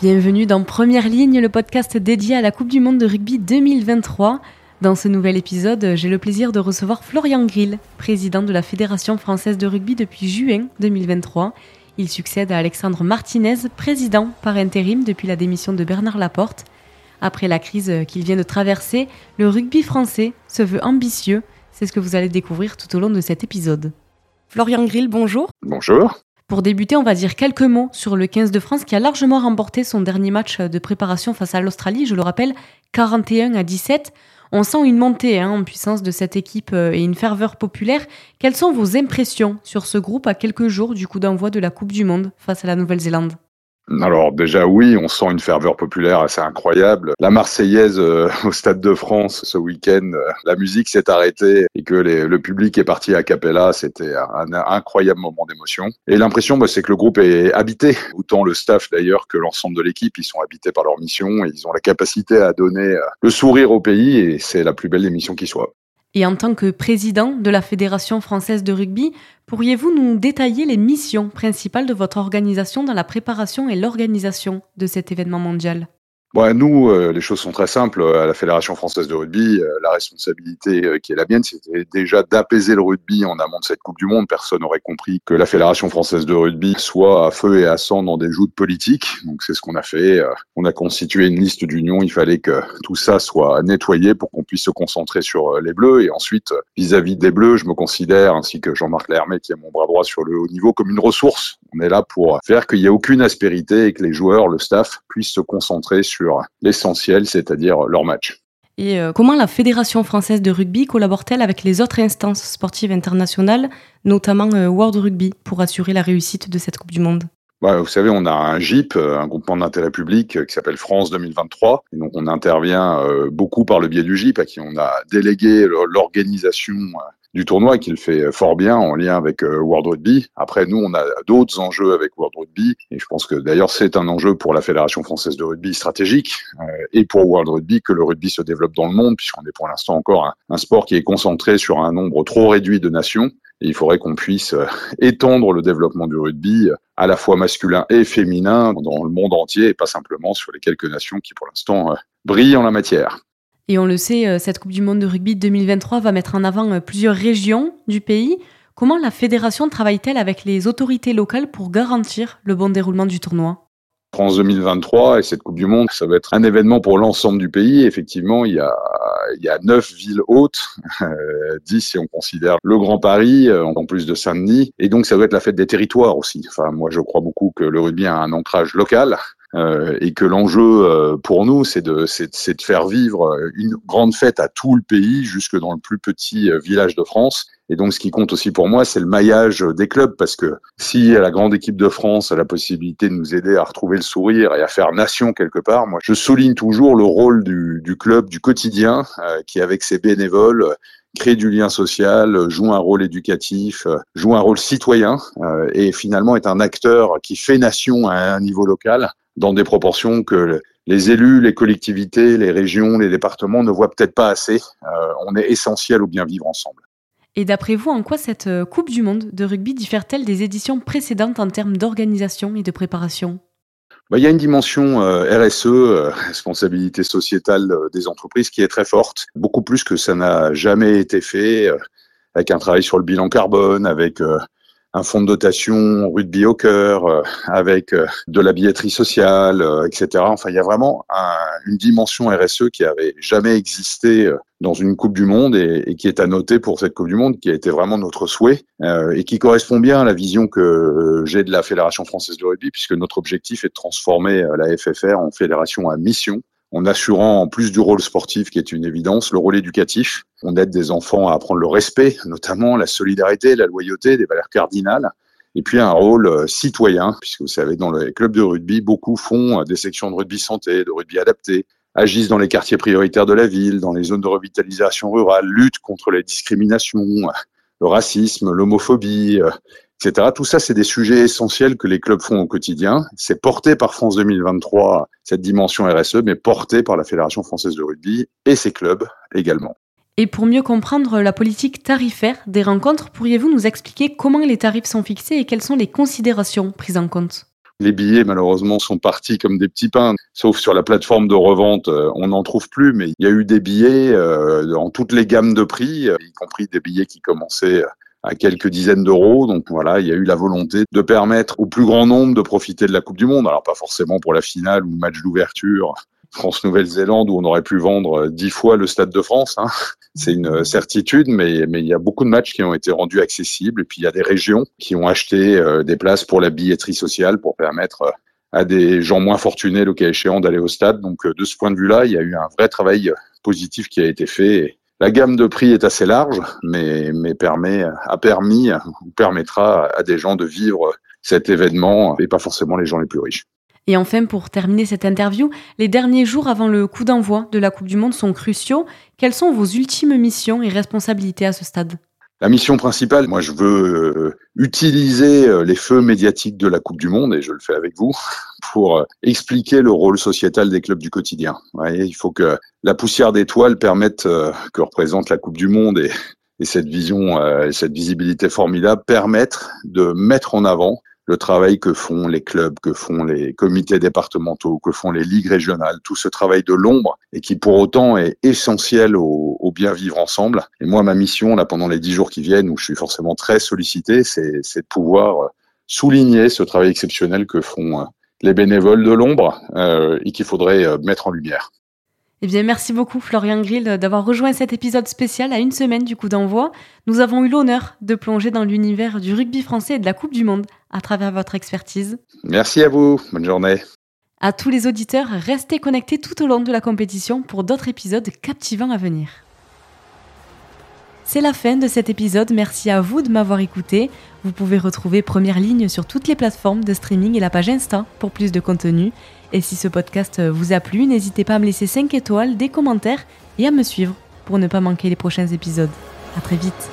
Bienvenue dans Première Ligne, le podcast dédié à la Coupe du Monde de rugby 2023. Dans ce nouvel épisode, j'ai le plaisir de recevoir Florian Grill, président de la Fédération française de rugby depuis juin 2023. Il succède à Alexandre Martinez, président par intérim depuis la démission de Bernard Laporte. Après la crise qu'il vient de traverser, le rugby français se veut ambitieux. C'est ce que vous allez découvrir tout au long de cet épisode. Florian Grill, bonjour. Bonjour. Pour débuter, on va dire quelques mots sur le 15 de France qui a largement remporté son dernier match de préparation face à l'Australie, je le rappelle, 41 à 17. On sent une montée hein, en puissance de cette équipe euh, et une ferveur populaire. Quelles sont vos impressions sur ce groupe à quelques jours du coup d'envoi de la Coupe du Monde face à la Nouvelle-Zélande? Alors déjà oui, on sent une ferveur populaire assez incroyable. La Marseillaise euh, au Stade de France ce week-end, euh, la musique s'est arrêtée et que le public est parti à Capella, c'était un, incroyable moment d'émotion. Et l'impression, bah, c'est que le groupe est habité, autant le staff d'ailleurs que l'ensemble de l'équipe, ils sont habités par leur mission ils ont la capacité à donner euh, le sourire au pays et c'est la plus belle émission qui soit. Et en tant que président de la Fédération française de rugby, pourriez-vous nous détailler les missions principales de votre organisation dans la préparation et l'organisation de cet événement mondial? Bon, nous, euh, les choses sont très simples. À la Fédération française de rugby, euh, la responsabilité euh, qui est la mienne, c'était déjà d'apaiser le rugby en amont de cette Coupe du Monde. Personne n'aurait compris que la Fédération française de rugby soit à feu et à sang dans des joutes politiques. Donc c'est ce qu'on a fait. On a constitué une liste d'unions. Il fallait que tout ça soit nettoyé pour qu'on puisse se concentrer sur les Bleus. Et ensuite, vis-à-vis des Bleus, je me considère, ainsi que Jean-Marc Lermet, qui est mon bras droit sur le haut niveau, comme une ressource. On est là pour faire qu'il n'y ait aucune aspérité et que les joueurs, le staff, puissent se concentrer sur l'essentiel, c'est-à-dire leur match. Et euh, comment la Fédération française de rugby collabore-t-elle avec les autres instances sportives internationales, notamment euh, World Rugby, pour assurer la réussite de cette Coupe du Monde? Bah, vous savez, on a un GIP, euh, un groupement d'intérêt public qui s'appelle France 2023. Et donc, on intervient beaucoup par le biais du GIP, à qui on a délégué l'organisation du tournoi qu'il fait fort bien en lien avec euh, World Rugby. Après, nous, on a d'autres enjeux avec World Rugby et je pense que d'ailleurs c'est un enjeu pour la Fédération française de rugby stratégique euh, et pour World Rugby que le rugby se développe dans le monde puisqu'on est pour l'instant encore un, sport qui est concentré sur un nombre trop réduit de nations. Et il faudrait qu'on puisse euh, étendre le développement du rugby à la fois masculin et féminin dans le monde entier et pas simplement sur les quelques nations qui pour l'instant brillent en la matière. Et on le sait, euh, cette Coupe du Monde de rugby 2023 va mettre en avant euh, plusieurs régions du pays. Comment la fédération travaille-t-elle avec les autorités locales pour garantir le bon déroulement du tournoi? France 2023 et cette Coupe du Monde, ça va être un événement pour l'ensemble du pays. Effectivement, il y a il y a neuf villes hautes, euh, dix si on considère le Grand Paris, en plus de Saint-Denis, et donc ça va être la fête des territoires aussi. Enfin, moi, je crois beaucoup que le rugby a un ancrage local. Euh, et que l'enjeu euh, pour nous, c'est de, de faire vivre une grande fête à tout le pays, jusque dans le plus petit euh, village de France. Et donc, ce qui compte aussi pour moi, c'est le maillage des clubs, parce que si la grande équipe de France a la possibilité de nous aider à retrouver le sourire et à faire nation quelque part, moi, je souligne toujours le rôle du, du club, du quotidien, qui avec ses bénévoles crée du lien social, joue un rôle éducatif, joue un rôle citoyen et finalement est un acteur qui fait nation à un niveau local dans des proportions que les élus, les collectivités, les régions, les départements ne voient peut-être pas assez. Euh, on est essentiel au bien vivre ensemble. Et d'après vous, en quoi cette euh, Coupe du Monde de rugby diffère-t-elle des éditions précédentes en termes d'organisation et de préparation? Bah, il y a une dimension euh, RSE, responsabilité sociétale des entreprises, qui est très forte, beaucoup plus que ça n'a jamais été fait, avec un travail sur le bilan carbone, avec un fonds de dotation rugby au cœur, euh, avec euh, de la billetterie sociale, euh, etc. Enfin, il y a vraiment une dimension RSE qui avait jamais existé dans une Coupe du Monde et, qui est à noter pour cette Coupe du Monde, qui a été vraiment notre souhait et qui correspond bien à la vision que j'ai de la Fédération française de rugby, puisque notre objectif est de transformer la FFR en fédération à mission en assurant en plus du rôle sportif qui est une évidence, le rôle éducatif. On aide des enfants à apprendre le respect, notamment la solidarité, la loyauté, des valeurs cardinales. Et puis un rôle euh, citoyen, puisque vous savez, dans les clubs de rugby, beaucoup font euh, des sections de rugby santé, de rugby adapté, agissent dans les quartiers prioritaires de la ville, dans les zones de revitalisation rurale, luttent contre les discriminations, le racisme, l'homophobie, euh, etc. Tout ça, c'est des sujets essentiels que les clubs font au quotidien. C'est porté par France 2023, cette dimension RSE, mais porté par la Fédération française de rugby et ses clubs également. Et pour mieux comprendre la politique tarifaire des rencontres, pourriez-vous nous expliquer comment les tarifs sont fixés et quelles sont les considérations prises en compte? Les billets, malheureusement, sont partis comme des petits pains. Sauf sur la plateforme de revente, euh, on n'en trouve plus, mais il y a eu des billets euh, en toutes les gammes de prix, euh, y compris des billets qui commençaient à quelques dizaines d'euros. Donc voilà, il y a eu la volonté de permettre au plus grand nombre de profiter de la Coupe du Monde. Alors pas forcément pour la finale ou le match d'ouverture France-Nouvelle-Zélande où on aurait pu vendre dix fois le Stade de France. Hein. C'est une certitude, mais, mais il y a beaucoup de matchs qui ont été rendus accessibles. Et puis il y a des régions qui ont acheté euh, des places pour la billetterie sociale pour permettre euh, à des gens moins fortunés, le cas échéant, d'aller au stade. Donc euh, de ce point de vue-là, il y a eu un vrai travail positif qui a été fait. La gamme de prix est assez large, mais, permet, a permis ou permettra à des gens de vivre cet événement et pas forcément les gens les plus riches. Et enfin, pour terminer cette interview, les derniers jours avant le coup d'envoi de la Coupe du Monde sont cruciaux. Quelles sont vos ultimes missions et responsabilités à ce stade? La mission principale, moi je veux euh, utiliser euh, les feux médiatiques de la Coupe du Monde, et je le fais avec vous, pour euh, expliquer le rôle sociétal des clubs du quotidien. il faut que la poussière d'étoiles permette que représente la Coupe du Monde et, et cette vision, cette visibilité formidable, permettre de mettre en avant le travail que font les clubs, que font les comités départementaux, que font les ligues régionales, tout ce travail de l'ombre et qui pour autant est essentiel au, bien vivre ensemble. Et moi, ma mission, là, pendant les dix jours qui viennent, où je suis forcément très sollicité, c'est de pouvoir euh, souligner ce travail exceptionnel que font euh, les bénévoles de l'ombre euh, et qu'il faudrait mettre en lumière. Eh bien, merci beaucoup Florian Grill d'avoir rejoint cet épisode spécial à une semaine du coup d'envoi. Nous avons eu l'honneur de plonger dans l'univers du rugby français et de la Coupe du Monde à travers votre expertise. Merci à vous. Bonne journée. À tous les auditeurs, restez connectés tout au long de la compétition pour d'autres épisodes captivants à venir. C'est la fin de cet épisode, merci à vous de m'avoir écouté. Vous pouvez retrouver Première Ligne sur toutes les plateformes de streaming et la page Insta pour plus de contenu. Et si ce podcast vous a plu, n'hésitez pas à me laisser 5 étoiles, des commentaires et à me suivre pour ne pas manquer les prochains épisodes. A très vite